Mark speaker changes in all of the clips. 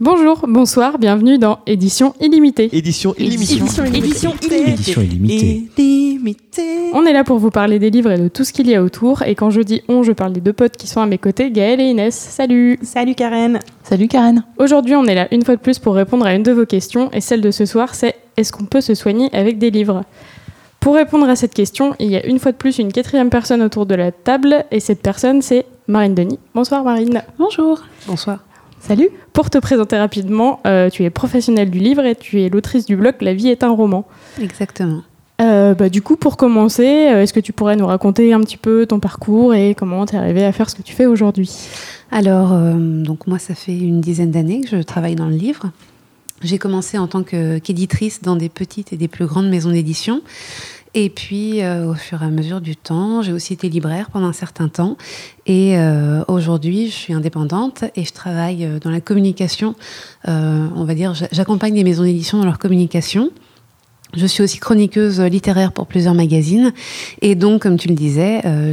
Speaker 1: Bonjour, bonsoir, bienvenue dans Édition illimitée.
Speaker 2: Édition illimitée.
Speaker 1: Édition
Speaker 3: Édition illimitée.
Speaker 2: Édition illimitée.
Speaker 3: Illimitée.
Speaker 1: On est là pour vous parler des livres et de tout ce qu'il y a autour. Et quand je dis on, je parle des deux potes qui sont à mes côtés, Gaël et Inès. Salut
Speaker 3: Salut Karen.
Speaker 4: Salut Karen.
Speaker 1: Aujourd'hui, on est là une fois de plus pour répondre à une de vos questions. Et celle de ce soir, c'est est-ce qu'on peut se soigner avec des livres? Pour répondre à cette question, il y a une fois de plus une quatrième personne autour de la table. Et cette personne, c'est Marine Denis. Bonsoir Marine.
Speaker 4: Bonjour.
Speaker 3: Bonsoir.
Speaker 1: Salut. Pour te présenter rapidement, euh, tu es professionnelle du livre et tu es l'autrice du blog La vie est un roman.
Speaker 3: Exactement.
Speaker 1: Euh, bah, du coup, pour commencer, euh, est-ce que tu pourrais nous raconter un petit peu ton parcours et comment tu es arrivée à faire ce que tu fais aujourd'hui?
Speaker 3: Alors, euh, donc moi, ça fait une dizaine d'années que je travaille dans le livre. J'ai commencé en tant qu'éditrice dans des petites et des plus grandes maisons d'édition. Et puis, euh, au fur et à mesure du temps, j'ai aussi été libraire pendant un certain temps. Et euh, aujourd'hui, je suis indépendante et je travaille euh, dans la communication. On va dire, j'a- j'accompagne les maisons d'édition dans leur communication. Je suis aussi chroniqueuse littéraire pour plusieurs magazines. Et donc, comme tu le disais, euh,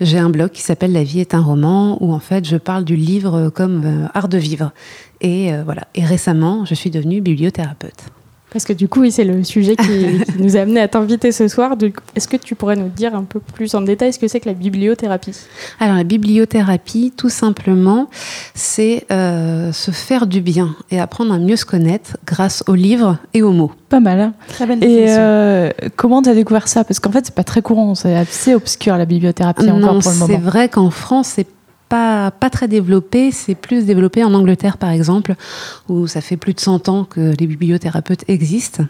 Speaker 3: j'ai un blog qui s'appelle La vie est un roman, où en fait, je parle du livre comme art de vivre. Et voilà. Et récemment, je suis devenue bibliothérapeute.
Speaker 1: Parce que du coup, oui, c'est le sujet qui, qui nous a amené à t'inviter ce soir. Est-ce que tu pourrais nous dire un peu plus en détail ce que c'est que la bibliothérapie?
Speaker 3: Alors, la bibliothérapie, tout simplement, c'est euh, se faire du bien et apprendre à mieux se connaître grâce aux livres et aux mots.
Speaker 4: Pas mal. hein.
Speaker 3: Très bonne
Speaker 4: Et euh, comment t'as découvert ça? Parce qu'en fait, c'est pas très courant, c'est assez obscur la bibliothérapie encore pour le
Speaker 3: c'est
Speaker 4: moment.
Speaker 3: vrai qu'en France, c'est pas, très développé. C'est plus développé en Angleterre, par exemple, où ça fait plus de 100 ans que les bibliothérapeutes existent.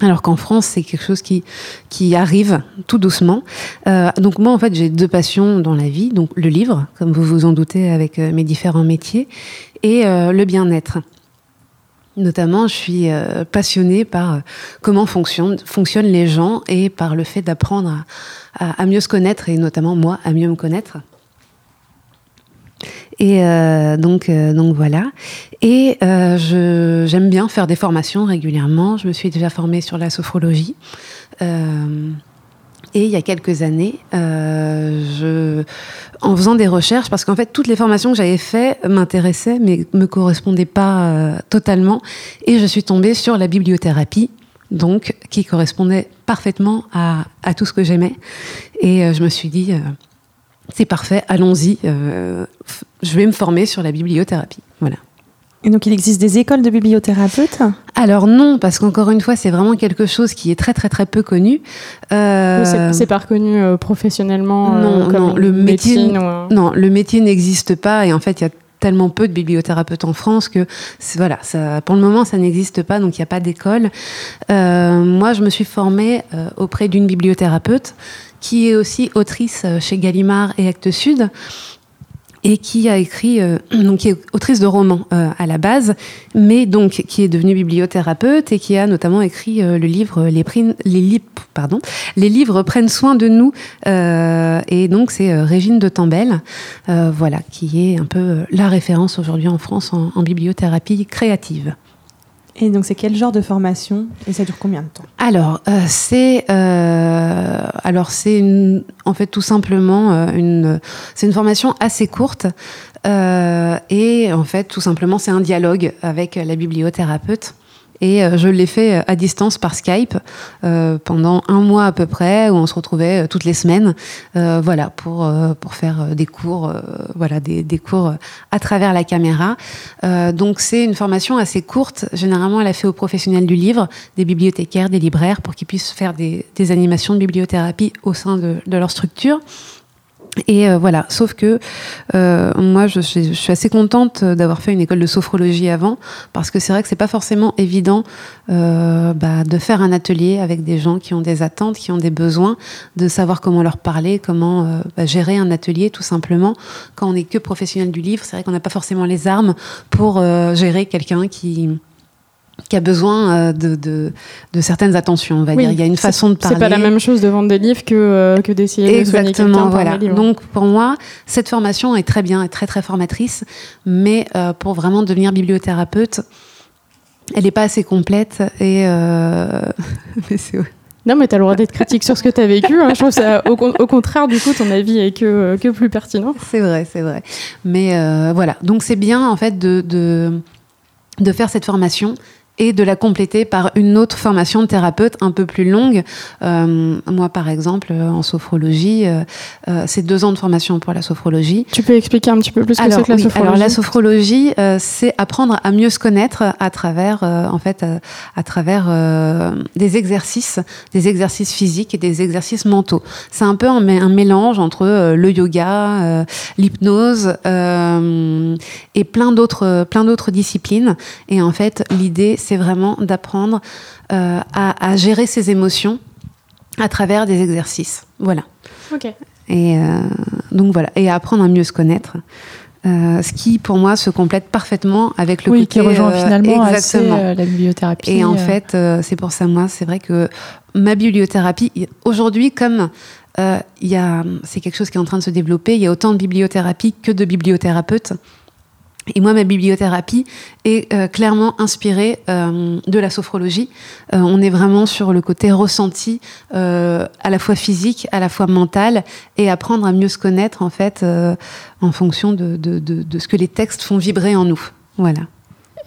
Speaker 3: Alors qu'en France, c'est quelque chose qui, arrive tout doucement. Euh, donc moi, en fait, j'ai deux passions dans la vie. Donc le livre, comme vous vous en doutez avec euh, mes différents métiers, et euh, le bien-être. Notamment, je suis passionnée par comment fonctionnent, les gens et par le fait d'apprendre à mieux se connaître et notamment moi à mieux me connaître. Et euh, donc, euh, donc voilà. Et euh, j'aime bien faire des formations régulièrement. Je me suis déjà formée sur la sophrologie. Euh, et il y a quelques années, en faisant des recherches, parce qu'en fait, toutes les formations que j'avais faites m'intéressaient, mais me correspondaient pas totalement. Et je suis tombée sur la bibliothérapie, donc qui correspondait parfaitement à, tout ce que j'aimais. Et je me suis dit, c'est parfait, allons-y. euh, je vais me former sur la bibliothérapie. Voilà.
Speaker 5: Et donc, il existe des écoles de bibliothérapeutes?
Speaker 3: Alors non, parce qu'encore une fois, c'est vraiment quelque chose qui est très très très peu connu. Euh,
Speaker 1: C'est pas reconnu euh, professionnellement
Speaker 3: non,
Speaker 1: comme
Speaker 3: non, le métier-
Speaker 1: médecine ou un-
Speaker 3: Non, le métier n'existe pas et en fait, il y a tellement peu de bibliothérapeutes en France que voilà, ça, pour le moment, ça n'existe pas, donc il n'y a pas d'école. Euh, moi, je me suis formée euh, auprès d'une bibliothérapeute qui est aussi autrice euh, chez Gallimard et Actes Sud et qui a écrit, euh, donc qui est autrice de romans euh, à la base, mais donc qui est devenue bibliothérapeute et qui a notamment écrit le livre les, Prin- les, pardon, les livres prennent soin de nous. et donc c'est Régine de Tambel, euh, voilà, qui est un peu la référence aujourd'hui en France en bibliothérapie créative.
Speaker 5: Et donc, c'est quel genre de formation Et ça dure combien de temps?
Speaker 3: Alors, euh, c'est euh, alors c'est une- en fait tout simplement euh, une c'est une formation assez courte et en fait tout simplement c'est un dialogue avec la bibliothérapeute. Et euh, je l'ai fait euh, à distance par Skype euh, pendant un mois à peu près, où on se retrouvait toutes les semaines, voilà, pour pour faire des cours, voilà, des, des cours à travers la caméra. Donc c'est une formation assez courte. Généralement, elle a fait aux professionnels du livre, des bibliothécaires, des libraires, pour qu'ils puissent faire des, des animations de bibliothérapie au sein de, de leur structure. Et euh, voilà, sauf que euh, moi, je suis, assez contente d'avoir fait une école de sophrologie avant, parce que c'est vrai que c'est pas forcément évident euh, bah, de faire un atelier avec des gens qui ont des attentes, qui ont des besoins, de savoir comment leur parler, comment bah, gérer un atelier, tout simplement. Quand on n'est que professionnel du livre, c'est vrai qu'on n'a pas forcément les armes pour gérer quelqu'un qui qui a besoin euh, de, de, de certaines attentions, on va
Speaker 1: Oui,
Speaker 3: dire. Il y a une façon de parler.
Speaker 1: C'est pas la même chose de vendre des livres que, euh, que d'essayer de soigner quelqu'un
Speaker 3: voilà.
Speaker 1: livres.
Speaker 3: Donc pour moi, cette formation est très bien, est très très formatrice, mais euh, pour vraiment devenir bibliothérapeute, elle n'est pas assez complète et euh, mais c'est-
Speaker 1: Non, mais t'as le droit d'être critique sur ce que t'as vécu. hein. Je trouve ça, au, au contraire, du coup, ton avis est que, que plus pertinent.
Speaker 3: C'est vrai, c'est vrai. Mais euh, voilà, donc c'est bien en fait de, de, de faire cette formation et de la compléter par une autre formation de thérapeute un peu plus longue. Euh, moi, par exemple, en sophrologie, euh, euh, c'est deux ans de formation pour la sophrologie.
Speaker 1: Tu peux expliquer un petit peu plus ce que c'est que la
Speaker 3: oui,
Speaker 1: sophrologie
Speaker 3: alors la sophrologie, euh, c'est apprendre à mieux se connaître à travers, en fait, à travers des exercices, des exercices physiques et des exercices mentaux. C'est un peu un, un mélange entre le yoga, l'hypnose et plein d'autres, plein d'autres disciplines. Et en fait, l'idée, c'est vraiment d'apprendre euh, à, à gérer ses émotions à travers des exercices. Voilà.
Speaker 1: Ok.
Speaker 3: Et euh, donc voilà, et à apprendre à mieux se connaître. Euh, ce qui, pour moi, se complète parfaitement avec le
Speaker 4: oui,
Speaker 3: côté
Speaker 4: qui rejoint
Speaker 3: euh,
Speaker 4: finalement assez euh, la bibliothérapie.
Speaker 3: Et en fait, c'est pour ça, moi, c'est vrai que ma bibliothérapie, aujourd'hui, comme il y a, c'est quelque chose qui est en train de se développer, il y a autant de bibliothérapie que de bibliothérapeutes. Et moi, ma bibliothérapie est euh, clairement inspirée euh, de la sophrologie. Euh, on est vraiment sur le côté ressenti, à la fois physique, à la fois mental, et apprendre à mieux se connaître, en fait, en fonction de, de ce que les textes font vibrer en nous. Voilà.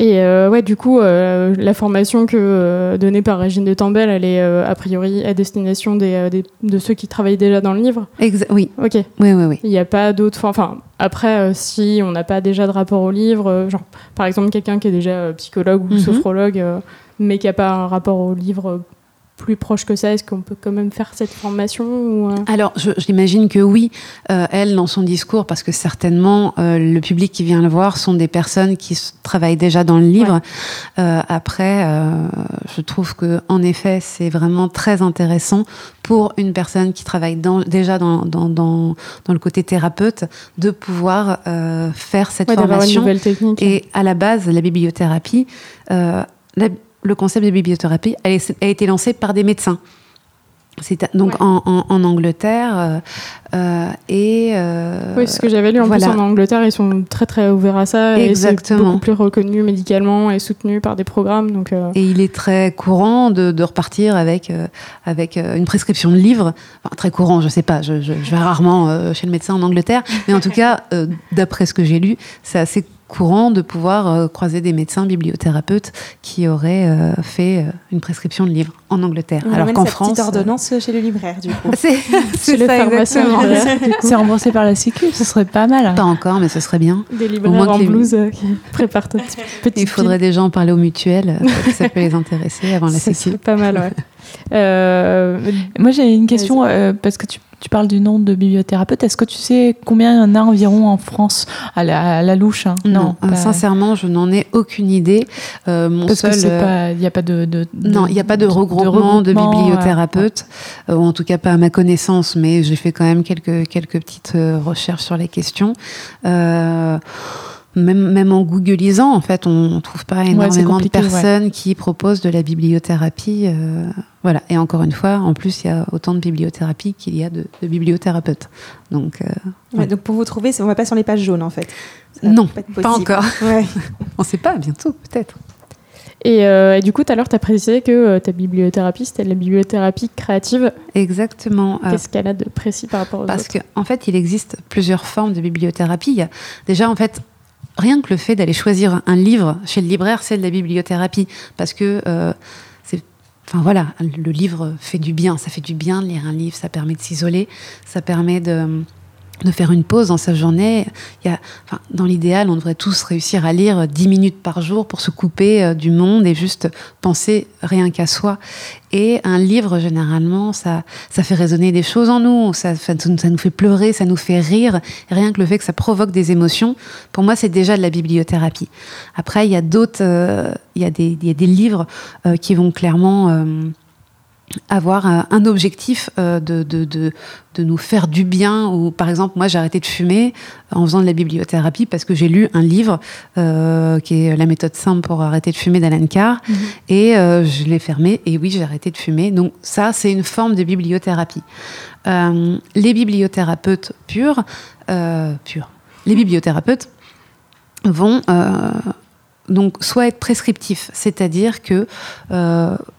Speaker 1: Et euh, ouais, du coup, euh, la formation que euh, donnée par Régine de Tambel, elle est a priori à destination des, des- de ceux qui travaillent déjà dans le livre.
Speaker 3: Exa- oui,
Speaker 1: Ok.
Speaker 3: oui, oui, oui.
Speaker 1: Il n'y a pas d'autres. Enfin, après, si on n'a pas déjà de rapport au livre, genre par exemple quelqu'un qui est déjà psychologue ou
Speaker 3: Mhm.
Speaker 1: sophrologue, mais qui n'a pas un rapport au livre plus proche que ça, est-ce qu'on peut quand même faire cette formation ou, euh,
Speaker 3: Alors, j'imagine que oui, euh, elle, dans son discours, parce que certainement, euh, le public qui vient le voir sont des personnes qui travaillent déjà dans le livre. Euh, après, je trouve que, en effet, c'est vraiment très intéressant pour une personne qui travaille dans- déjà dans, dans, dans, dans le côté thérapeute de pouvoir faire cette
Speaker 1: ouais, d'avoir une
Speaker 3: formation.
Speaker 1: nouvelle technique
Speaker 3: Et à la base, la bibliothérapie, la- le concept de bibliothérapie a, a été lancé par des médecins. C'est donc
Speaker 1: Ouais.
Speaker 3: en, en- en Angleterre euh, euh, et euh,
Speaker 1: Oui, ce que j'avais lu en
Speaker 3: voilà.
Speaker 1: plus en Angleterre, ils sont très très ouverts à ça et c'est
Speaker 3: Exactement.
Speaker 1: beaucoup plus reconnu médicalement et soutenu par des programmes. Donc, euh,
Speaker 3: et il est très courant de, de repartir avec avec une prescription de livres. Enfin, très courant, je sais pas, je, je- je vais rarement chez le médecin en Angleterre, mais en tout cas, d'après ce que j'ai lu, c'est assez courant de pouvoir euh, croiser des médecins bibliothérapeutes qui auraient euh, fait euh, une prescription de livres en Angleterre,
Speaker 5: On
Speaker 3: alors qu'en France,
Speaker 5: petite ordonnance chez le libraire, du coup.
Speaker 3: c'est
Speaker 1: chez
Speaker 3: c'est
Speaker 1: le pharmacien.
Speaker 4: C'est remboursé par la Sécu, ce serait pas mal.
Speaker 3: Pas encore, mais ce serait bien.
Speaker 1: Des
Speaker 3: Au
Speaker 1: libraires
Speaker 3: moins que
Speaker 1: en
Speaker 3: les-
Speaker 1: blouse euh, qui préparent petite petite
Speaker 3: Il faudrait déjà en parler aux mutuelles, euh, ça peut les intéresser avant la sécu.
Speaker 1: serait pas mal, ouais. Euh,
Speaker 4: Moi, j'ai une question, euh, parce que tu, tu parles du nombre de bibliothérapeutes. Est-ce que tu sais combien il y en a environ en France à la, à la louche hein?
Speaker 3: Non, euh,
Speaker 4: pas-
Speaker 3: sincèrement, je n'en ai aucune idée. Euh, mon
Speaker 4: Parce
Speaker 3: seul, euh,
Speaker 4: il n'y a pas de, de-
Speaker 3: Non, il n'y a pas de
Speaker 4: de
Speaker 3: regroupement de, bibliothérapeutes, euh, ou en tout cas pas à ma connaissance, mais j'ai fait quand même quelques, quelques petites recherches sur les questions. Euh, même, même en googlisant, en fait, on ne trouve pas énormément de
Speaker 4: ouais.
Speaker 3: personnes qui proposent de la bibliothérapie. euh, voilà. Et encore une fois, en plus, il y a autant de bibliothérapie qu'il y a de, de bibliothérapeutes. Donc, euh,
Speaker 5: Ouais, donc pour vous trouver, on va pas sur les pages jaunes en fait.
Speaker 3: Non,
Speaker 5: pas,
Speaker 3: encore.
Speaker 5: Ouais.
Speaker 3: On ne sait pas, bientôt, peut-être.
Speaker 1: Et, euh, et du coup, tout à l'heure, tu as précisé que euh, ta bibliothérapie, c'était de la bibliothérapie créative.
Speaker 3: Exactement. Euh,
Speaker 1: Qu'est-ce qu'elle a de précis par rapport aux
Speaker 3: Parce
Speaker 1: autres?
Speaker 3: qu'en en fait, il existe plusieurs formes de bibliothérapie. Il y a déjà, en fait, rien que le fait d'aller choisir un livre chez le libraire, c'est de la bibliothérapie. Parce que, euh, enfin voilà, le livre fait du bien. Ça fait du bien de lire un livre. Ça permet de s'isoler. Ça permet de, de faire une pause dans sa journée. Il y a, enfin, dans l'idéal, on devrait tous réussir à lire 10 minutes par jour pour se couper euh, du monde et juste penser rien qu'à soi. Et un livre, généralement, ça, ça fait résonner des choses en nous, ça, ça, nous fait pleurer, ça nous fait rire. Rien que le fait que ça provoque des émotions, pour moi, c'est déjà de la bibliothérapie. Après, il y a d'autres, euh, il y, a des- il y a des livres euh, qui vont clairement avoir un, objectif euh, de, de, de, de nous faire du bien. Ou par exemple, moi, j'ai arrêté de fumer en faisant de la bibliothérapie parce que j'ai lu un livre euh, qui est La méthode simple pour arrêter de fumer d'Alan Carr.
Speaker 1: Mhm.
Speaker 3: Et euh, je l'ai fermé, et oui, j'ai arrêté de fumer. Donc ça, c'est une forme de bibliothérapie. Euh, les bibliothérapeutes purs, purs, les bibliothérapeutes vont donc soit être prescriptifs, c'est-à-dire que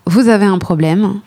Speaker 3: vous avez un problème,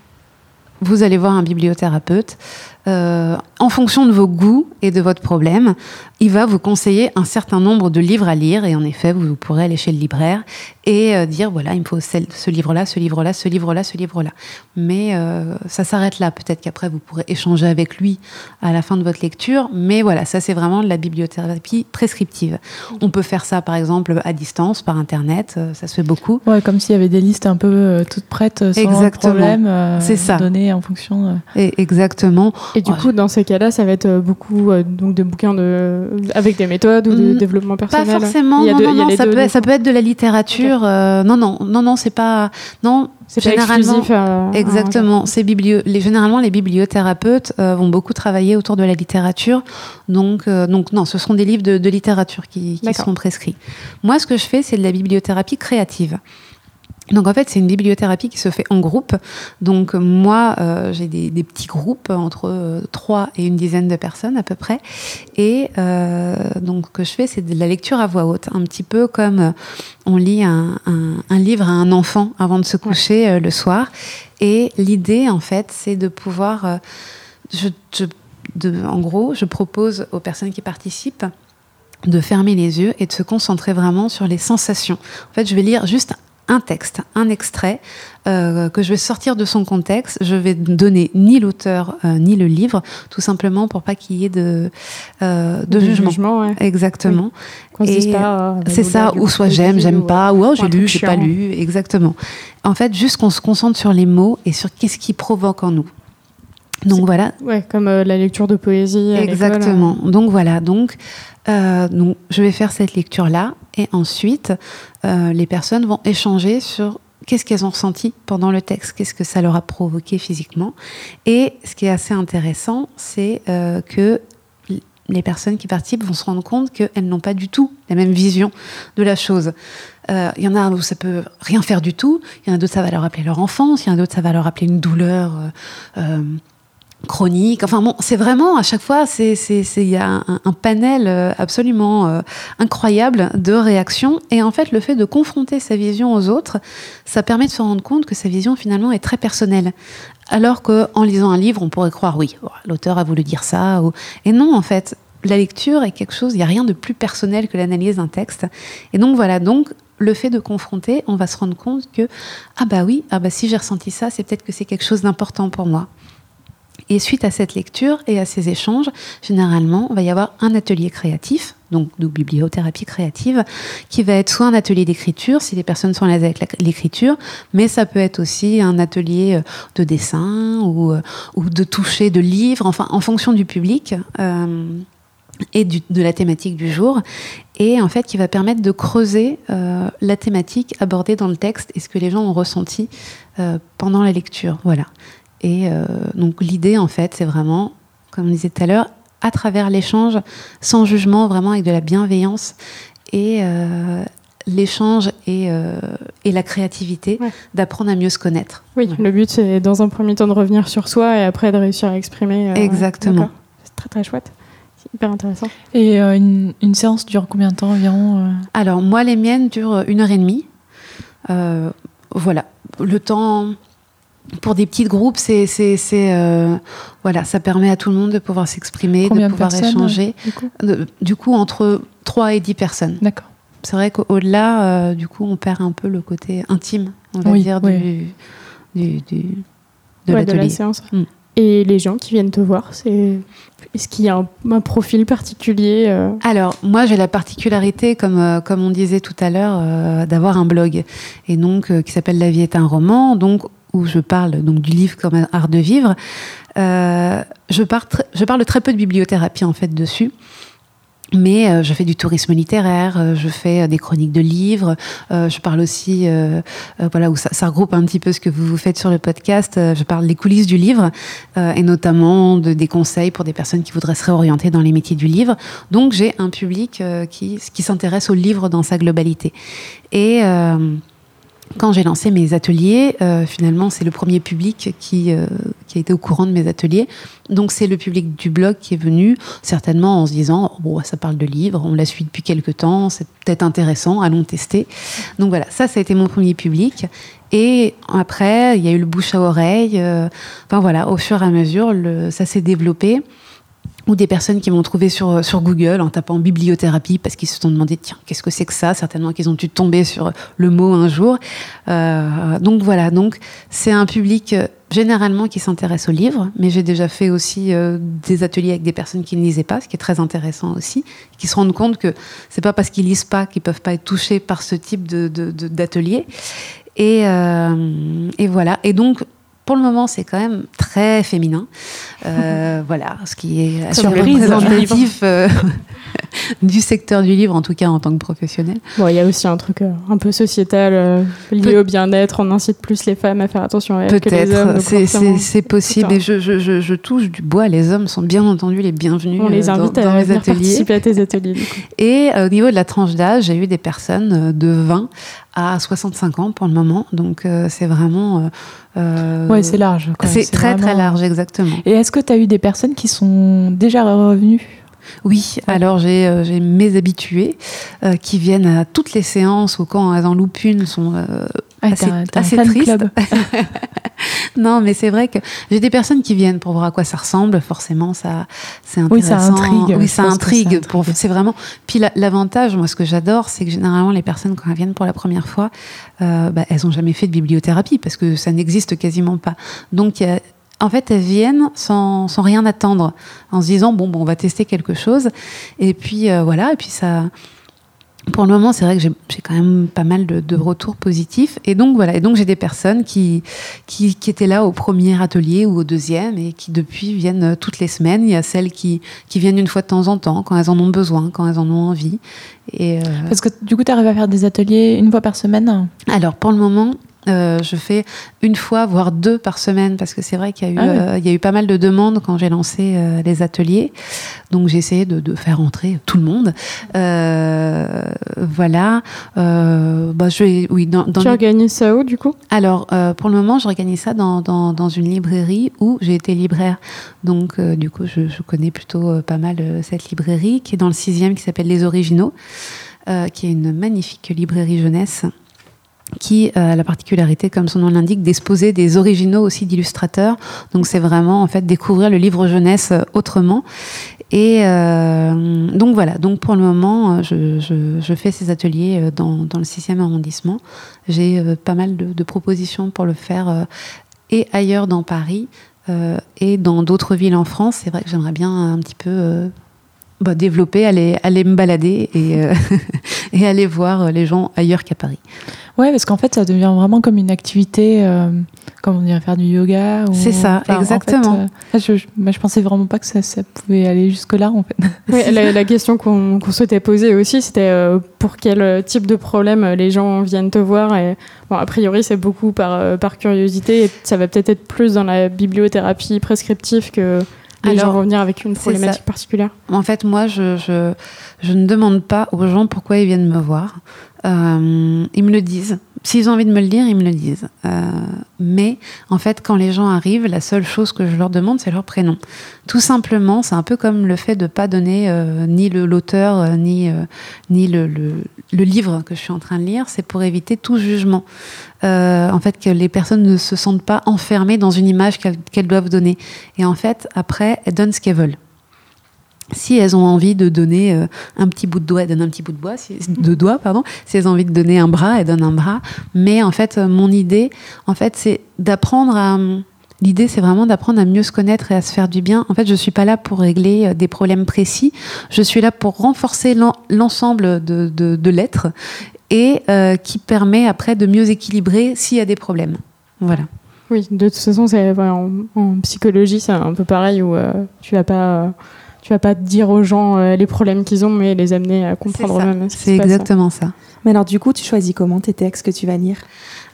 Speaker 3: vous allez voir un bibliothérapeute. Euh, en fonction de vos goûts et de votre problème, il va vous conseiller un certain nombre de livres à lire. Et en effet, vous, pourrez aller chez le libraire et euh, dire voilà, il me faut ce livre-là, ce livre-là, ce livre-là, ce livre-là. Mais euh, ça s'arrête là. Peut-être qu'après, vous pourrez échanger avec lui à la fin de votre lecture. Mais voilà, ça, c'est vraiment de la bibliothérapie prescriptive. On peut faire ça, par exemple, à distance, par Internet. ça se fait beaucoup.
Speaker 4: Ouais, comme s'il y avait des listes un peu toutes prêtes le
Speaker 3: Exactement.
Speaker 4: problème.
Speaker 3: C'est ça.
Speaker 4: Données en fonction.
Speaker 3: Et exactement.
Speaker 1: Et du
Speaker 3: Ouais.
Speaker 1: coup, dans ces cas-là, ça va être euh, beaucoup euh, donc de bouquins de... avec des méthodes ou de
Speaker 3: Mm,
Speaker 1: développement
Speaker 3: Pas
Speaker 1: personnel.
Speaker 3: forcément.
Speaker 1: Il y a
Speaker 3: non,
Speaker 1: deux-
Speaker 3: non,
Speaker 1: il y a
Speaker 3: non, ça,
Speaker 1: deux,
Speaker 3: peut, ça être de la littérature. euh, non, non, non, non, c'est pas. Non,
Speaker 1: C'est pas
Speaker 3: généralement.
Speaker 1: exclusif à- à-
Speaker 3: Exactement. Ces biblio- les, généralement, les bibliothérapeutes euh, vont beaucoup travailler autour de la littérature. Donc, donc non, ce seront des livres de, de littérature qui, qui seront prescrits. Moi, ce que je fais, c'est de la bibliothérapie créative. Donc en fait, c'est une bibliothérapie qui se fait en groupe. Donc moi, euh, j'ai des, des petits groupes entre euh, trois et une dizaine de personnes à peu près. Et euh, donc ce que je fais, c'est de la lecture à voix haute, un petit peu comme euh, on lit un, un- un livre à un enfant avant de se coucher euh, le soir. Et l'idée, en fait, c'est de pouvoir, euh, je, je- de- en gros, je propose aux personnes qui participent de fermer les yeux et de se concentrer vraiment sur les sensations. En fait, je vais lire juste un texte, un extrait euh, que je vais sortir de son contexte. Je vais donner ni l'auteur euh, ni le livre, tout simplement pour pas qu'il y ait de, euh, de jugement.
Speaker 1: ouais.
Speaker 3: Exactement. C'est ça, ou soit j'aime, j'aime pas, ou oh, j'ai lu, j'ai pas lu, exactement. En fait, juste qu'on se concentre sur les mots et sur qu'est-ce qui provoque en nous. Donc voilà,
Speaker 1: Ouais, comme euh, la lecture de poésie. à
Speaker 3: Exactement. Donc voilà, donc, euh, donc je vais faire cette lecture-là et ensuite euh, les personnes vont échanger sur qu'est-ce qu'elles ont ressenti pendant le texte, qu'est-ce que ça leur a provoqué physiquement. Et ce qui est assez intéressant, c'est que les personnes qui participent vont se rendre compte qu'elles n'ont pas du tout la même vision de la chose. Euh, Il y en a où ça peut rien faire du tout, il y en a d'autres ça va leur rappeler leur enfance, il y en a d'autres ça va leur rappeler une douleur euh, chronique. Enfin bon, c'est vraiment à chaque fois, c'est il y a un, panel euh, absolument euh, incroyable de réactions. Et en fait, le fait de confronter sa vision aux autres, ça permet de se rendre compte que sa vision finalement est très personnelle. Alors que en lisant un livre, on pourrait croire oui, voilà, l'auteur a voulu dire ça. Et non, en fait, la lecture est quelque chose. Il n'y a rien de plus personnel que l'analyse d'un texte. Et donc voilà, donc le fait de confronter, on va se rendre compte que ah bah oui, ah bah si j'ai ressenti ça, c'est peut-être que c'est quelque chose d'important pour moi. Et suite à cette lecture et à ces échanges, généralement, il va y avoir un atelier créatif, donc de bibliothérapie créative, qui va être soit un atelier d'écriture, si les personnes sont à l'aise avec l'écriture, mais ça peut être aussi un atelier euh, de dessin ou, euh, ou de toucher de livres, enfin en fonction du public. euh, et de la thématique du jour, et en fait qui va permettre de creuser la thématique abordée dans le texte et ce que les gens ont ressenti pendant la lecture. Voilà. Et euh, donc l'idée, en fait, c'est vraiment, comme on disait tout à l'heure, à travers l'échange, sans jugement, vraiment avec de la bienveillance et euh, l'échange et, euh, et la créativité,
Speaker 1: Ouais.
Speaker 3: d'apprendre à mieux se connaître.
Speaker 1: Oui,
Speaker 3: Ouais.
Speaker 1: le but c'est dans un premier temps de revenir sur soi et après de réussir à exprimer. euh,
Speaker 3: Exactement.
Speaker 1: C'est très très chouette. C'est hyper intéressant.
Speaker 4: Et euh, une, une séance dure combien de temps environ euh?
Speaker 3: Alors, moi, les miennes durent une heure et demie. Euh, voilà. Le temps. Pour des petits groupes, c'est, c'est, c'est, euh, voilà, ça permet à tout le monde de pouvoir s'exprimer,
Speaker 4: Combien
Speaker 3: de pouvoir échanger.
Speaker 4: du coup?
Speaker 3: De- du coup, entre 3 et 10 personnes.
Speaker 4: D'accord.
Speaker 3: C'est vrai qu'au-delà, euh, du coup, on perd un peu le côté intime, on va
Speaker 4: Oui,
Speaker 3: dire,
Speaker 4: oui.
Speaker 3: du, du, du- de
Speaker 1: Ouais, de la séance.
Speaker 3: Mm.
Speaker 1: Et les gens qui viennent te voir, c'est est-ce qu'il y a un, un profil particulier euh,
Speaker 3: Alors, moi, j'ai la particularité, comme, euh, comme on disait tout à l'heure, euh, d'avoir un blog, et donc euh, qui s'appelle La vie est un roman, donc où je parle donc du livre comme art de vivre. Euh, je, parle très peu de bibliothérapie en fait dessus. Mais euh, je fais du tourisme littéraire, euh, je fais des chroniques de livres, je parle aussi, voilà, où ça, regroupe un petit peu ce que vous, faites sur le podcast. je parle des coulisses du livre et notamment de, des conseils pour des personnes qui voudraient se réorienter dans les métiers du livre. Donc j'ai un public qui, qui s'intéresse au livre dans sa globalité. Et, quand j'ai lancé mes ateliers, euh, finalement, c'est le premier public qui, euh, qui a été au courant de mes ateliers. Donc, c'est le public du blog qui est venu, certainement en se disant oh, bon, ça parle de livres, on la suit depuis quelques temps, c'est peut-être intéressant, allons tester. Donc, voilà, ça, ça a été mon premier public. Et après, il y a eu le bouche à oreille. euh, enfin, voilà, au fur et à mesure, le, ça s'est développé ou des personnes qui m'ont trouvé sur, Google en tapant bibliothérapie parce qu'ils se sont demandé tiens qu'est-ce que c'est que ça? Certainement qu'ils ont dû tomber sur le mot un jour. Euh, donc voilà. Donc c'est un public euh, généralement qui s'intéresse aux livres mais j'ai déjà fait aussi euh, des ateliers avec des personnes qui ne lisaient pas ce qui est très intéressant aussi qui se rendent compte que c'est pas parce qu'ils lisent pas qu'ils peuvent pas être touchés par ce type de, d'atelier. Et voilà. Et donc pour le moment, c'est quand même très féminin. Euh, voilà, ce qui est assez
Speaker 4: Surprise.
Speaker 3: représentatif euh, du secteur du livre, en tout cas en tant que professionnel.
Speaker 1: Bon, il y a aussi un truc euh, un peu sociétal euh, lié au bien-être. On incite plus les femmes à faire attention à elles que les hommes.
Speaker 3: Peut-être, c'est, possible. Et je, je, je, je touche du bois. Les hommes sont bien entendu les bienvenus
Speaker 1: On les
Speaker 3: euh,
Speaker 1: invite
Speaker 3: dans,
Speaker 1: à venir
Speaker 3: ateliers.
Speaker 1: participer à tes ateliers.
Speaker 3: Et au niveau de la tranche d'âge, j'ai eu des personnes de 20 à 65 ans pour le moment. Donc euh, c'est vraiment. euh,
Speaker 4: Ouais, c'est large.
Speaker 3: c'est très très large, exactement.
Speaker 4: Et est-ce que tu as eu des personnes qui sont déjà revenues?
Speaker 3: Oui, alors j'ai euh, j'ai mes habitués euh, qui viennent à toutes les séances ou quand elles en loupent une sont euh,
Speaker 4: Ah,
Speaker 3: Assez- assez
Speaker 4: fan
Speaker 3: triste.
Speaker 4: club.
Speaker 3: non mais c'est vrai que j'ai des personnes qui viennent pour voir à quoi ça ressemble forcément ça c'est
Speaker 4: Oui, ça
Speaker 3: intéressant.
Speaker 4: intrigue,
Speaker 3: oui ça intrigue c'est vraiment puis la- l'avantage moi ce que j'adore c'est que généralement les personnes quand elles viennent pour la première fois euh, bah, elles ont jamais fait de bibliothérapie parce que ça n'existe quasiment pas. Donc il y a- en fait, elles viennent sans, sans rien attendre, en se disant bon, bon, on va tester quelque chose. Et puis euh, voilà, et puis ça. Pour le moment, c'est vrai que j'ai j'ai quand même pas mal de, de retours positifs. Et donc voilà, et donc j'ai des personnes qui, qui, qui étaient là au premier atelier ou au deuxième et qui depuis viennent euh, toutes les semaines. Il y a celles qui, qui viennent une fois de temps en temps, quand elles en ont besoin, quand elles en ont envie. Et euh,
Speaker 4: Parce que du coup, tu arrives à faire des ateliers une fois par semaine?
Speaker 3: Alors pour le moment, euh, je fais une fois, voire deux par semaine, parce que c'est vrai qu'il y, a eu,
Speaker 4: Ah ouais.
Speaker 3: euh, y a eu pas mal de demandes quand j'ai lancé euh, les ateliers. Donc j'ai essayé de, de faire entrer tout le monde. Euh, voilà. Euh, bah, je vais, oui, dans, dans
Speaker 1: Tu
Speaker 3: les-
Speaker 1: organises ça où du coup?
Speaker 3: Alors, euh, pour le moment, j'organise ça dans, dans, dans une librairie où j'ai été libraire. Donc, euh, du coup, je, je connais plutôt pas mal cette librairie qui est dans le sixième, qui s'appelle Les Originaux, euh, qui est une magnifique librairie jeunesse qui euh, a la particularité, comme son nom l'indique, d'exposer des originaux aussi d'illustrateurs. Donc c'est vraiment en fait découvrir le livre jeunesse euh, autrement. Et euh, donc voilà, donc pour le moment, je, fais ces ateliers dans, le 6e arrondissement. J'ai pas mal de, propositions pour le faire et ailleurs dans Paris et dans d'autres villes en France. C'est vrai que j'aimerais bien un petit peu bah, développer, aller, aller me balader et, euh, et aller voir les gens ailleurs qu'à Paris.
Speaker 4: Ouais, parce qu'en fait, ça devient vraiment comme une activité, euh, comme on dirait faire du yoga. ou-
Speaker 3: C'est ça,
Speaker 4: enfin, en
Speaker 3: exactement.
Speaker 4: fait, euh, je, je, pensais vraiment pas que ça, ça pouvait aller jusque-là, en fait.
Speaker 1: Oui, la, la question qu'on qu'on souhaitait poser aussi, c'était euh, pour quel euh, type de problème euh, les gens viennent te voir. Et, bon, a priori, c'est beaucoup par, euh, par curiosité. Et ça va peut-être être plus dans la bibliothérapie prescriptive que les
Speaker 3: Alors,
Speaker 1: gens vont venir avec une problématique particulière.
Speaker 3: En fait, moi, je, je, je ne demande pas aux gens pourquoi ils viennent me voir. Euh, ils me le disent. S'ils ont envie de me le dire, ils me le disent. Euh, mais en fait, quand les gens arrivent, la seule chose que je leur demande, c'est leur prénom. Tout simplement, c'est un peu comme le fait de pas donner euh, ni l'auteur, euh, ni, le, le, livre que je suis en train de lire. C'est pour éviter tout jugement. En fait, que les personnes ne se sentent pas enfermées dans une image qu'elles doivent donner. Et en fait, après, elles donnent ce qu'elles veulent. Si elles ont envie de donner euh, un petit bout de doigt, elles donnent un petit bout de, bois, de doigt. Pardon. Si elles ont envie de donner un bras, elles donnent un bras. Mais en fait, euh, mon idée, en fait, c'est d'apprendre à. L'idée, c'est vraiment d'apprendre à mieux se connaître et à se faire du bien. En fait, je suis pas là pour régler euh, des problèmes précis. Je suis là pour renforcer l'en- l'ensemble de, l'être et qui permet après de mieux équilibrer s'il y a des problèmes. Voilà.
Speaker 1: Oui, de toute façon, en, en psychologie, c'est un peu pareil où tu vas pas. Tu vas pas dire aux gens euh, les problèmes qu'ils ont, mais les amener à comprendre eux-mêmes.
Speaker 3: C'est
Speaker 1: passe.
Speaker 3: exactement ça.
Speaker 5: Mais alors, du coup, tu choisis comment tes textes que tu vas lire?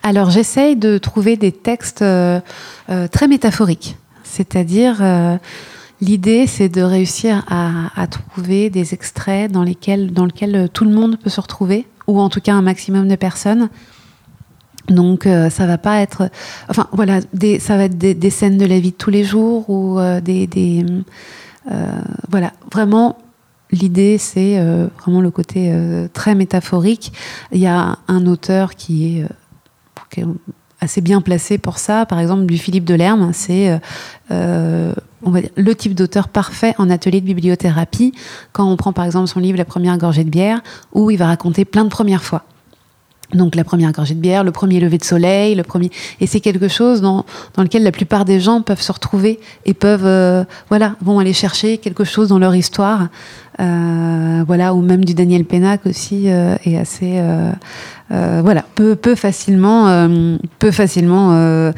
Speaker 3: Alors j'essaye de trouver des textes euh, euh, très métaphoriques. C'est-à-dire, euh, l'idée c'est de réussir à, à trouver des extraits dans lesquels, dans lesquels tout le monde peut se retrouver, ou en tout cas un maximum de personnes. Donc euh, ça va pas être, enfin voilà, des, ça va être des, des scènes de la vie de tous les jours ou euh, des, des voilà, vraiment l'idée c'est euh, vraiment le côté euh, très métaphorique. Il y a un auteur qui est, euh, assez bien placé pour ça, par exemple du Philippe Delerme, c'est euh, euh, le type d'auteur parfait en atelier de bibliothérapie. Quand on prend par exemple son livre La première gorgée de bière, où il va raconter plein de premières fois. Donc la première gorgée de bière, le premier lever de soleil, le premier et c'est quelque chose dans, dans lequel la plupart des gens peuvent se retrouver et peuvent euh, voilà vont aller chercher quelque chose dans leur histoire Euh, voilà ou même du Daniel Pénac aussi euh, est assez euh, voilà peut peut facilement peut facilement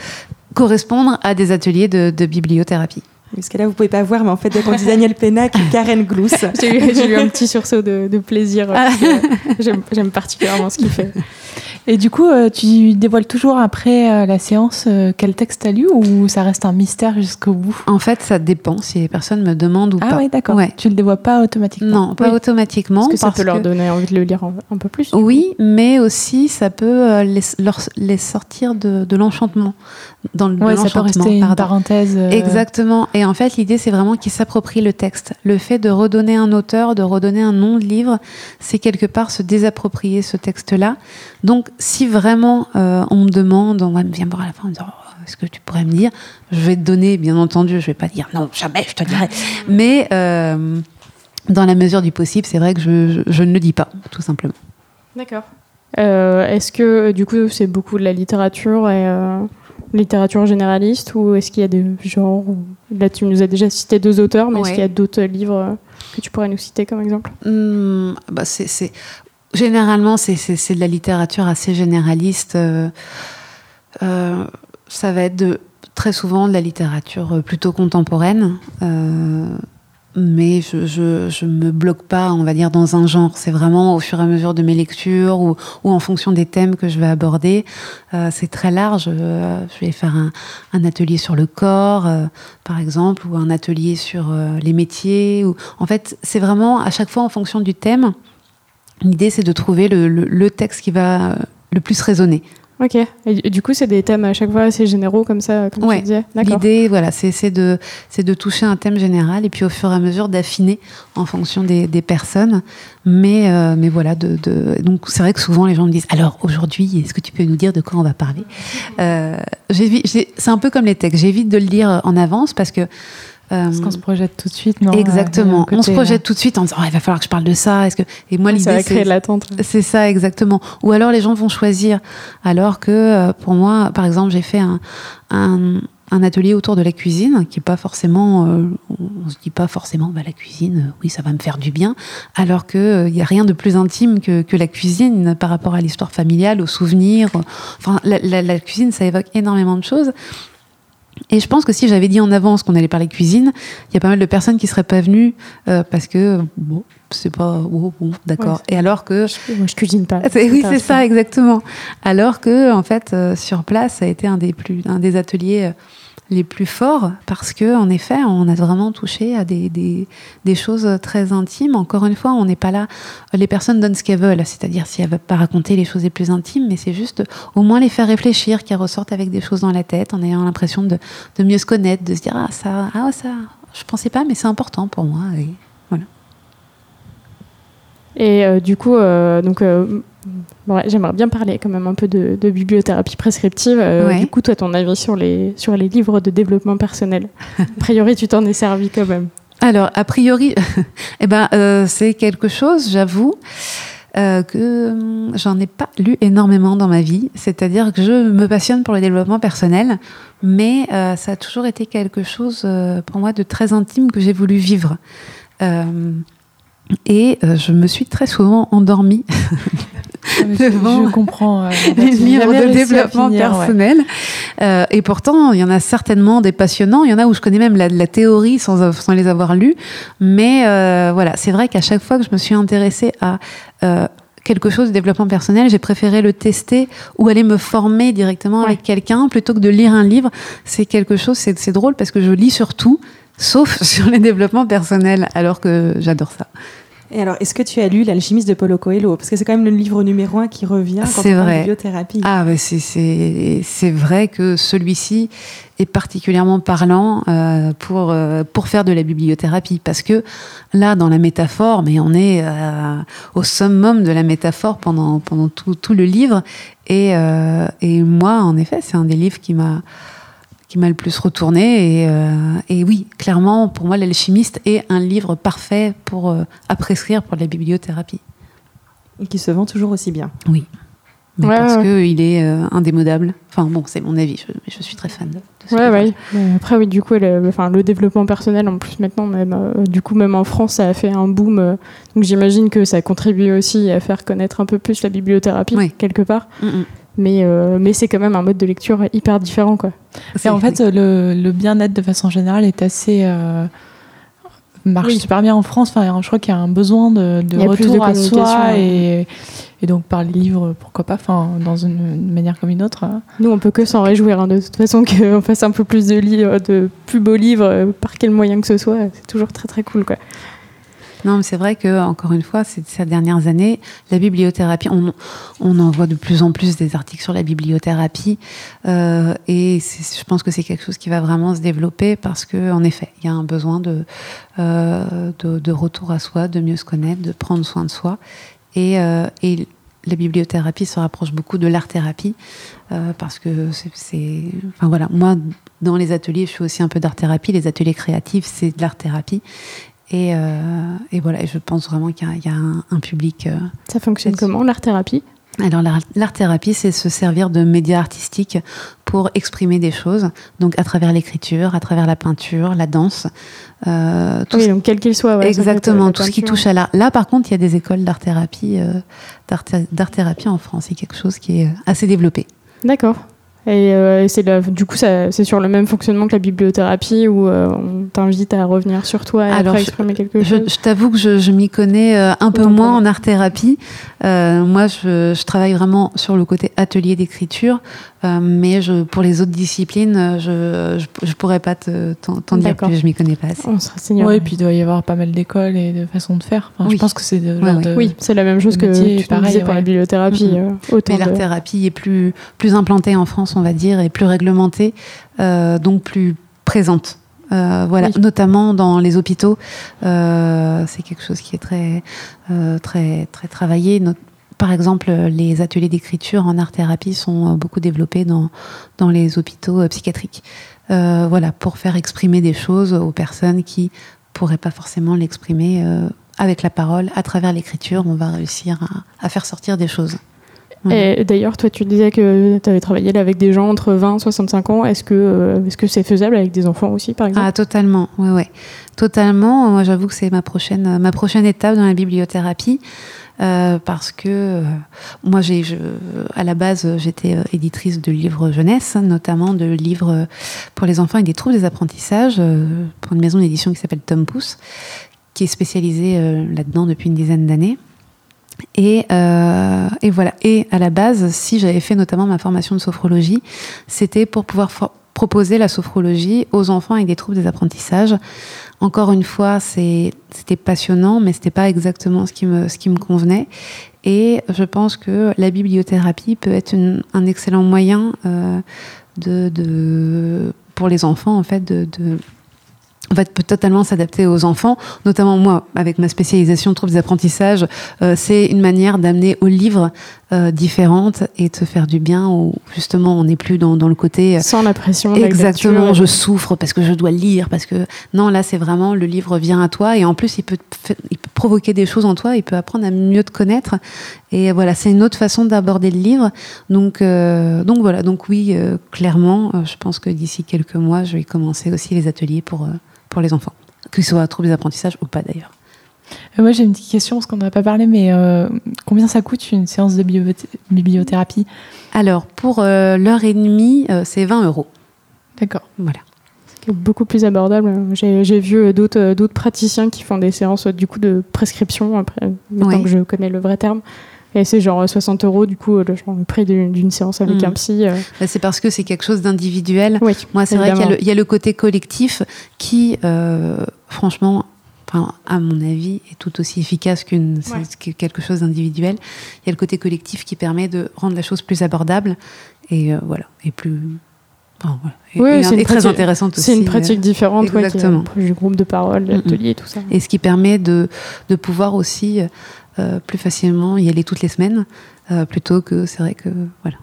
Speaker 3: correspondre à des ateliers de bibliothérapie.
Speaker 5: Parce que là, vous pouvez pas voir, mais en fait, dès qu'on dit Daniel Pénac, Karen Glouss.
Speaker 1: J'ai eu, un petit sursaut de, de plaisir. J'aime, j'aime particulièrement ce qu'il fait.
Speaker 4: Et du coup, euh, tu dévoiles toujours après euh, la séance euh, quel texte t'as lu ou ça reste un mystère jusqu'au bout?
Speaker 3: En fait, ça dépend si les personnes me demandent ou
Speaker 4: Ah
Speaker 3: pas.
Speaker 4: oui, d'accord.
Speaker 3: Ouais.
Speaker 4: Tu le dévoiles pas automatiquement?
Speaker 3: Non, pas
Speaker 4: Oui.
Speaker 3: automatiquement.
Speaker 1: Est-ce que ça
Speaker 3: parce
Speaker 1: peut leur
Speaker 3: que-
Speaker 1: donner envie de le lire un, un peu plus
Speaker 3: Oui, mais aussi ça peut euh, les, leur- les sortir de, de l'enchantement. Dans le, de
Speaker 4: Ouais, ça peut rester une parenthèse. euh,
Speaker 3: Exactement. Et en fait, l'idée, c'est vraiment qu'ils s'approprient le texte. Le fait de redonner un auteur, de redonner un nom de livre, c'est quelque part se désapproprier ce texte-là. Donc, si vraiment euh, on me demande, on va me voir à la fin, en me disant, Oh, est-ce que tu pourrais me dire? Je vais te donner, bien entendu, je vais pas dire non, jamais, je te dirai. Mais euh, dans la mesure du possible, c'est vrai que je, je- je ne le dis pas, tout simplement.
Speaker 1: D'accord. Euh, est-ce que du coup c'est beaucoup de la littérature et littérature généraliste ou est-ce qu'il y a des genres Là tu nous as déjà cité deux auteurs, mais est-ce qu'il y a d'autres livres que tu pourrais nous citer comme exemple?
Speaker 3: Hmm, bah c'est, c'est- Généralement, c'est, de la littérature assez généraliste. euh, euh, ça va être de, très souvent de la littérature plutôt contemporaine. euh, mais je, je, me bloque pas, on va dire, dans un genre. C'est vraiment au fur et à mesure de mes lectures ou, en fonction des thèmes que je vais aborder. C'est très large. Je vais faire un, atelier sur le corps, par exemple, ou un atelier sur les métiers. En fait, c'est vraiment à chaque fois en fonction du thème. L'idée, c'est de trouver le, le- le texte qui va euh, le plus résonner.
Speaker 1: Ok. Et du- coup c'est des thèmes à chaque fois assez généraux comme ça, comme
Speaker 3: Ouais.
Speaker 1: tu disais. D'accord.
Speaker 3: L'idée, voilà, c'est de, de toucher un thème général et puis au fur et à mesure d'affiner en fonction des, des personnes. Mais, euh, mais voilà, de, de- donc c'est vrai que souvent les gens me disent alors aujourd'hui, est-ce que tu peux nous dire de quoi on va parler? Euh, C'est un peu comme les textes, j'évite de le lire en avance parce que. Euh,
Speaker 4: Parce qu'on se projette tout de suite, non
Speaker 3: Exactement.
Speaker 4: Un
Speaker 3: on se projette tout de suite en disant Oh, il va falloir que je parle de ça. Est-ce que et moi
Speaker 1: ça
Speaker 3: l'idée
Speaker 1: va créer
Speaker 3: c'est
Speaker 1: de l'attente.
Speaker 3: c'est ça exactement. Ou alors les gens vont choisir. Alors que euh, pour moi, par exemple, j'ai fait un, un, un atelier autour de la cuisine qui est pas forcément. euh, on se dit pas forcément bah, la cuisine. euh, oui, ça va me faire du bien. Alors que euh, il y a rien de plus intime que, que la cuisine par rapport à l'histoire familiale, aux souvenirs. Enfin, la, la- la cuisine, ça évoque énormément de choses. Et je pense que si j'avais dit en avance qu'on allait parler cuisine, il y a pas mal de personnes qui seraient pas venues euh, parce que bon, c'est pas oh, bon, d'accord.
Speaker 1: Ouais,
Speaker 3: Et alors que
Speaker 1: Moi je cuisine pas.
Speaker 3: oui, c'est
Speaker 1: je
Speaker 3: ça, exactement. Alors que, en fait, euh, sur place, ça a été un des, plus, un des ateliers euh, les plus forts parce que, en effet, on a vraiment touché à des, des, choses très intimes. Encore une fois, on n'est pas là. Les personnes donnent ce qu'elles veulent, c'est-à-dire si elles veulent pas raconter les choses les plus intimes, mais c'est juste au moins les faire réfléchir, qu'elles ressortent avec des choses dans la tête, en ayant l'impression de, de mieux se connaître, de se dire ah ça, ah ça, je pensais pas, mais c'est important pour moi. Et
Speaker 1: euh, du coup, euh, donc, euh, ouais, j'aimerais bien parler quand même un peu de, de bibliothérapie prescriptive.
Speaker 3: Ouais.
Speaker 1: Du coup, toi, ton avis sur les, sur les livres de développement personnel A priori, tu t'en es servi quand même.
Speaker 3: Alors, a priori, eh ben, c'est quelque chose, j'avoue, euh, que hum, j'en ai pas lu énormément dans ma vie. C'est-à-dire que je me passionne pour le développement personnel, mais euh, ça a toujours été quelque chose euh, pour moi de très intime que j'ai voulu vivre. Et euh, je me suis très souvent endormie
Speaker 4: Je,
Speaker 3: Devant
Speaker 4: je comprends. euh,
Speaker 3: les livres de développement
Speaker 4: finir, ouais.
Speaker 3: personnel. Euh, et pourtant, il y en a certainement des passionnants. Il y en a où je connais même la, la théorie sans, sans les avoir lus. Mais euh, voilà, c'est vrai qu'à chaque fois que je me suis intéressée à quelque chose de développement personnel, j'ai préféré le tester ou aller me former directement avec quelqu'un plutôt que de lire un livre. C'est quelque chose, c'est c'est drôle parce que je lis sur tout, sauf sur les développements personnels, alors que j'adore ça.
Speaker 5: Et alors, est-ce que tu as lu L'alchimiste de Paulo Coelho? Parce que c'est quand même le livre numéro un qui revient quand on parle de biothérapie.
Speaker 3: Ah, bah, c'est- c'est c'est vrai que celui-ci est particulièrement parlant euh, pour, euh, pour faire de la bibliothérapie. Parce que là, dans la métaphore, mais on est euh, au summum de la métaphore pendant, pendant tout, tout le livre. Et, et moi, en effet, c'est un des livres qui m'a qui m'a le plus retourné et, euh, et oui clairement pour moi l'alchimiste est un livre parfait pour euh, à prescrire pour la bibliothérapie
Speaker 5: Et qui se vend toujours aussi bien.
Speaker 3: oui mais
Speaker 1: Ouais,
Speaker 3: parce
Speaker 1: ouais.
Speaker 3: que il est euh, indémodable enfin bon c'est mon avis je, je suis très fan de, de ce
Speaker 1: Ouais, Après, oui, du coup, le, enfin, le développement personnel, en plus, maintenant, même, euh, du coup, même en France, ça a fait un boom. euh, donc, j'imagine que ça contribue aussi à faire connaître un peu plus la bibliothérapie, quelque part.
Speaker 3: Mm, mm.
Speaker 1: Mais, euh, mais c'est quand même un mode de lecture hyper différent, quoi.
Speaker 4: Et en fait, le, le bien-être de façon générale est assez. euh, marche
Speaker 1: Oui.
Speaker 4: super bien en France. Enfin, je crois qu'il y a un besoin de, de retour
Speaker 1: de
Speaker 4: à soi et, et donc par les livres, pourquoi pas, enfin, dans une, une manière comme une autre.
Speaker 1: Nous, on peut que s'en réjouir, hein, de toute façon, qu'on fasse un peu plus de livres, de plus beaux livres, euh, par quel moyen que ce soit. C'est toujours très, très cool, quoi.
Speaker 3: Non, mais c'est vrai que encore une fois, ces, dernières années, la bibliothérapie, on, en voit de plus en plus des articles sur la bibliothérapie, euh, et je pense que c'est quelque chose qui va vraiment se développer parce que, en effet, il y a un besoin de, euh, de, retour à soi, de mieux se connaître, de prendre soin de soi, et, euh, et la bibliothérapie se rapproche beaucoup de l'art-thérapie parce que c'est, enfin voilà, moi dans les ateliers, je fais aussi un peu d'art-thérapie. Les ateliers créatifs, c'est de l'art-thérapie. Et, euh, et voilà, je pense vraiment qu'il y a, il y a un, un public. euh.
Speaker 1: Ça fonctionne comment, l'art-thérapie?
Speaker 3: Alors, l'art- l'art-thérapie, c'est se servir de médias artistiques pour exprimer des choses. Donc, à travers l'écriture, à travers la peinture, la danse. euh, tout
Speaker 1: Oui, donc quel qu'il soit. ouais,
Speaker 3: Exactement, tout ce qui touche à l'art. Là, par contre, il y a des écoles d'art-thérapie euh, en France. C'est quelque chose qui est euh, assez développé.
Speaker 1: D'accord. Et, euh, et c'est la- du coup, ça- c'est sur le même fonctionnement que la bibliothérapie où euh, on t'invite à revenir sur toi et
Speaker 3: Alors,
Speaker 1: après
Speaker 3: je-
Speaker 1: exprimer quelque
Speaker 3: Je,
Speaker 1: chose.
Speaker 3: je t'avoue que je, je m'y connais euh, un peu moins
Speaker 1: moi.
Speaker 3: en art-thérapie. Euh, moi, je, je travaille vraiment sur le côté atelier d'écriture, euh, mais je, pour les autres disciplines, je, je, je pourrais pas te- t'en t'en dire plus. Je m'y connais pas assez.
Speaker 1: On se renseignera.
Speaker 4: Ouais, et puis il doit y avoir pas mal d'écoles et de façons de faire. Enfin,
Speaker 3: Oui.
Speaker 4: Je pense que c'est de,
Speaker 3: Ouais,
Speaker 4: de-
Speaker 1: Oui, c'est la même chose que tu
Speaker 4: pareil,
Speaker 1: disais pour la bibliothérapie. Autant
Speaker 3: Mais
Speaker 1: de-
Speaker 3: l'art-thérapie est plus, plus implantée en France, on va dire, et plus réglementée, euh, donc plus présente. Euh, voilà,
Speaker 1: Oui.
Speaker 3: notamment dans les hôpitaux, euh, c'est quelque chose qui est très, euh, très, très travaillé. Not- par exemple, les ateliers d'écriture en art-thérapie sont beaucoup développés dans, dans les hôpitaux psychiatriques. Voilà, pour faire exprimer des choses aux personnes qui pourraient pas forcément l'exprimer avec la parole. À travers l'écriture, on va réussir à, à faire sortir des choses.
Speaker 1: Et d'ailleurs, toi, tu disais que tu avais travaillé là avec des gens entre 20 et 65 ans. Est-ce que euh, est-ce que c'est faisable avec des enfants aussi, par exemple?
Speaker 3: Ah, totalement, ouais, ouais. Totalement. Moi, j'avoue que c'est ma prochaine, ma prochaine étape dans la bibliothérapie. euh, parce que euh, moi, j'ai, je, à la base, j'étais euh, éditrice de livres jeunesse, notamment de livres euh, pour les enfants et des troubles des apprentissages, euh, pour une maison d'édition qui s'appelle Tom Pouce, qui est spécialisée euh, là-dedans depuis une dizaine d'années. Et, euh, et voilà. Et à la base, si j'avais fait notamment ma formation de sophrologie, c'était pour pouvoir proposer la sophrologie aux enfants avec des troubles des apprentissages. Encore une fois, c'était passionnant, mais c'était pas exactement ce qui me, convenait. Et je pense que la bibliothérapie peut être un excellent moyen euh, pour les enfants, en fait, de en fait, peut totalement s'adapter aux enfants, notamment moi, avec ma spécialisation troubles des apprentissages, euh, c'est une manière d'amener aux livres euh, différentes et de se faire du bien où justement on n'est plus dans, dans le côté euh,
Speaker 1: Sans la pression. la
Speaker 3: exactement je souffre parce que je dois lire parce que non là c'est vraiment le livre vient à toi et en plus il peut il provoquer des choses en toi il peut apprendre à mieux te connaître et voilà c'est une autre façon d'aborder le livre donc euh, donc voilà donc oui euh, clairement je pense que d'ici quelques mois je vais commencer aussi les ateliers pour pour les enfants qu'ils soient troubles des apprentissages ou pas d'ailleurs
Speaker 4: Euh, Moi, j'ai une petite question parce qu'on n'en a pas parlé, mais euh, combien ça coûte une séance de bibliothérapie?
Speaker 3: Alors pour euh, l'heure et demie c'est 20 euros
Speaker 4: D'accord.
Speaker 3: voilà
Speaker 1: beaucoup plus abordable. J'ai vu d'autres praticiens qui font des séances du coup de prescription après maintenant
Speaker 3: Oui.
Speaker 1: que je connais le vrai terme. Et c'est genre euh, 60 euros du coup euh, le, genre, le prix d'une séance avec
Speaker 3: Mm.
Speaker 1: un psy. euh.
Speaker 3: Bah, c'est parce que c'est quelque chose d'individuel
Speaker 1: Oui,
Speaker 3: Moi, c'est vrai qu'il y, a le- il y a le côté collectif qui, euh, franchement, enfin, à mon avis, est tout aussi efficace qu'une
Speaker 1: Ouais.
Speaker 3: que quelque chose d'individuel. Il y a le côté collectif qui permet de rendre la chose plus abordable et euh, voilà, et plus. enfin, voilà. Et-
Speaker 1: c'est
Speaker 3: et très intéressante aussi.
Speaker 1: C'est une
Speaker 3: euh,
Speaker 1: pratique différente, ouais, qui est
Speaker 3: exactement.
Speaker 1: du groupe de parole, de
Speaker 3: Mhm.
Speaker 1: l'atelier, tout ça.
Speaker 3: Et ce qui permet de, de pouvoir aussi euh, plus facilement y aller toutes les semaines, euh, plutôt que c'est vrai que voilà,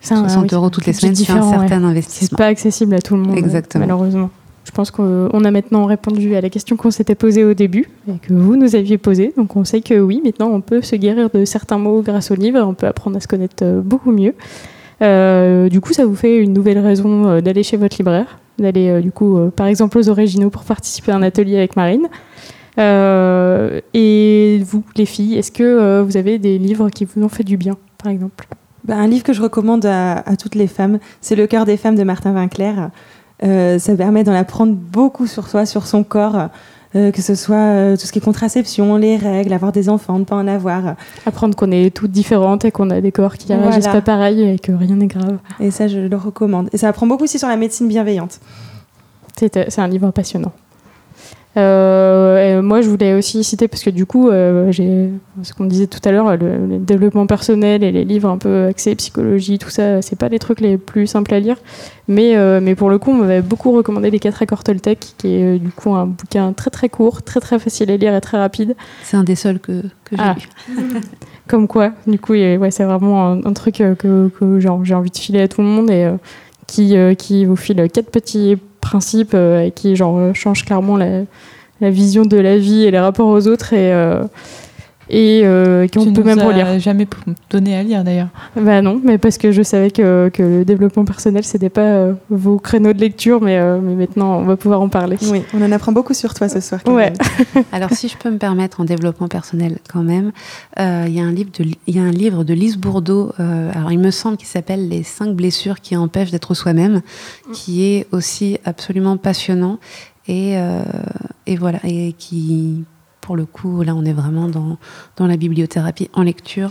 Speaker 1: C'est un-
Speaker 3: 60
Speaker 1: oui,
Speaker 3: euros toutes les semaines, c'est un
Speaker 1: différent, ouais.
Speaker 3: certain
Speaker 1: C'est
Speaker 3: investissement.
Speaker 1: pas accessible à tout le monde,
Speaker 3: Exactement.
Speaker 1: euh, malheureusement. Je pense qu'on a maintenant répondu à la question qu'on s'était posée au début et que vous nous aviez posée. Donc on sait que oui, maintenant on peut se guérir de certains mots grâce au livre, on peut apprendre à se connaître euh, beaucoup mieux. Euh, du coup, ça vous fait une nouvelle raison euh, d'aller chez votre libraire, d'aller euh, du coup, euh, par exemple, aux originaux pour participer à un atelier avec Marine. Euh, et vous, les filles, est-ce que euh, vous avez des livres qui vous ont fait du bien, par exemple?
Speaker 5: Bah, un livre que je recommande à, à toutes les femmes, c'est Le cœur des femmes de Martin Winkler. Euh, ça permet d'en apprendre beaucoup sur soi, sur son corps, euh, que ce soit euh, tout ce qui est contraception, les règles, avoir des enfants, ne pas en avoir.
Speaker 1: Apprendre qu'on est toutes différentes et qu'on a des corps qui réagissent
Speaker 5: Voilà.
Speaker 1: pas pareil et que rien n'est grave.
Speaker 5: Et ça, je le recommande. Et ça apprend beaucoup aussi sur la médecine bienveillante.
Speaker 1: C'est un livre passionnant. Euh, et moi, je voulais aussi citer, parce que du coup, euh, j'ai ce qu'on disait tout à l'heure, le, le développement personnel et les livres un peu axés psychologie, tout ça, c'est pas les trucs les plus simples à lire. Mais, euh, mais pour le coup, on m'avait beaucoup recommandé Les 4 accords Toltec, qui est du coup un bouquin très très court, très très facile à lire et très rapide.
Speaker 3: C'est un des seuls que, que j'ai
Speaker 1: Ah.
Speaker 3: lu.
Speaker 1: Comme quoi, du coup, et ouais, c'est vraiment un, un truc que, que j'ai envie de filer à tout le monde et qui, qui vous file quatre petits principes euh, qui genre, euh, changent clairement la, la vision de la vie et les rapports aux autres et, euh, et euh, qu'on
Speaker 4: Tu
Speaker 1: peut
Speaker 4: nous
Speaker 1: même
Speaker 4: as
Speaker 1: relire.
Speaker 4: jamais donné à lire d'ailleurs.
Speaker 1: Bah non, mais parce que je savais que, que le développement personnel, c'était pas euh, vos créneaux de lecture, mais, euh, mais maintenant, on va pouvoir en parler.
Speaker 5: Oui, on en apprend beaucoup sur toi ce soir.
Speaker 1: Ouais.
Speaker 3: Alors, si je peux me permettre en développement personnel quand même, euh, il y, a un livre de il y a un livre de Lise Bourdeau, euh, alors il me semble qu'il s'appelle Les cinq blessures qui empêchent d'être soi-même, qui est aussi absolument passionnant et, euh, et voilà, et qui, pour le coup, là on est vraiment dans, dans la bibliothérapie en lecture.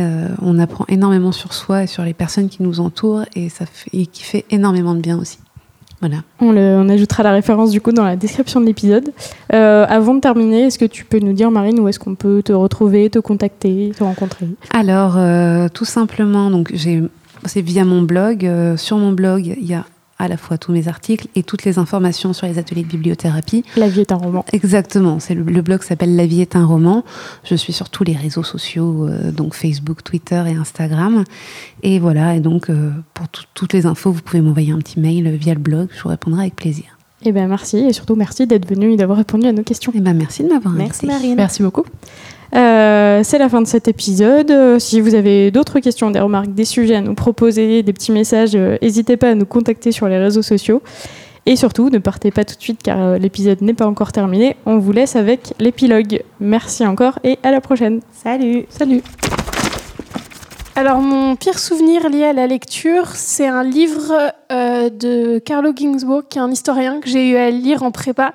Speaker 3: Euh, on apprend énormément sur soi et sur les personnes qui nous entourent et, ça fait, et qui fait énormément de bien aussi. Voilà.
Speaker 1: On, le- on ajoutera la référence du coup dans la description de l'épisode. Euh, avant de terminer, est-ce que tu peux nous dire, Marine, où est-ce qu'on peut te retrouver, te contacter, te rencontrer?
Speaker 3: Alors, euh, tout simplement, donc j'ai, c'est via mon blog. Euh, sur mon blog, il y a à la fois tous mes articles et toutes les informations sur les ateliers de bibliothérapie.
Speaker 1: La vie est un roman.
Speaker 3: Exactement, c'est le, le blog s'appelle La vie est un roman. Je suis sur tous les réseaux sociaux, euh, donc Facebook, Twitter et Instagram. Et voilà, et donc euh, pour tout- toutes les infos, vous pouvez m'envoyer un petit mail via le blog, je vous répondrai avec plaisir.
Speaker 1: Eh bien, merci et surtout merci d'être venu et d'avoir répondu à nos questions.
Speaker 3: Et ben merci de m'avoir
Speaker 5: Merci
Speaker 3: invité.
Speaker 5: Marine.
Speaker 4: Merci beaucoup.
Speaker 1: Euh, c'est la fin de cet épisode. Euh, si vous avez d'autres questions, des remarques, des sujets à nous proposer, des petits messages, euh, n'hésitez pas à nous contacter sur les réseaux sociaux. Et surtout, ne partez pas tout de suite car euh, l'épisode n'est pas encore terminé. On vous laisse avec l'épilogue. Merci encore et à la prochaine.
Speaker 5: Salut.
Speaker 1: Salut.
Speaker 2: Alors, mon pire souvenir lié à la lecture, c'est un livre euh, de Carlo Ginzburg, qui est un historien que j'ai eu à lire en prépa.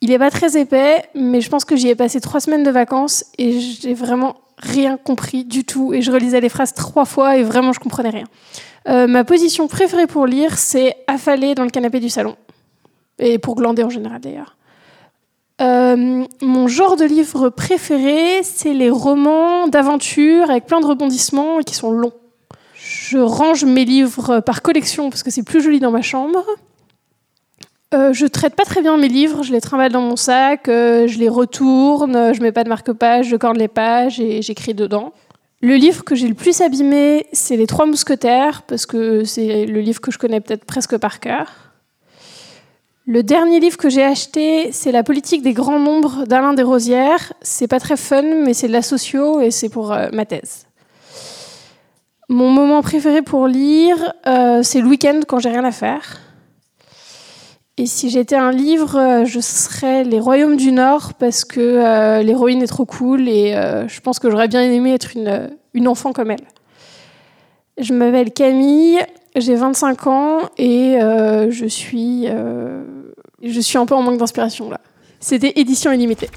Speaker 2: Il n'est pas très épais, mais je pense que j'y ai passé trois semaines de vacances et j'ai vraiment rien compris du tout. Et je relisais les phrases trois fois et vraiment, je comprenais rien. Euh, ma position préférée pour lire, c'est affaler dans le canapé du salon. Et pour glander en général, d'ailleurs. Euh, mon genre de livre préféré, c'est les romans d'aventure avec plein de rebondissements et qui sont longs. Je range mes livres par collection parce que c'est plus joli dans ma chambre. Euh, je traite pas très bien mes livres, je les trimballe dans mon sac, euh, je les retourne, je mets pas de marque-page, je corde les pages et j'écris dedans. Le livre que j'ai le plus abîmé, c'est Les Trois Mousquetaires, parce que c'est le livre que je connais peut-être presque par cœur. Le dernier livre que j'ai acheté, c'est La politique des grands nombres d'Alain Desrosières. C'est pas très fun, mais c'est de la socio et c'est pour euh, ma thèse. Mon moment préféré pour lire, c'est le week-end quand j'ai rien à faire. Et si j'étais un livre, euh, je serais Les Royaumes du Nord parce que euh, l'héroïne est trop cool et euh, je pense que j'aurais bien aimé être une, une enfant comme elle. Je m'appelle Camille, j'ai 25 ans et je, suis, je suis un peu en manque d'inspiration là. C'était édition illimitée.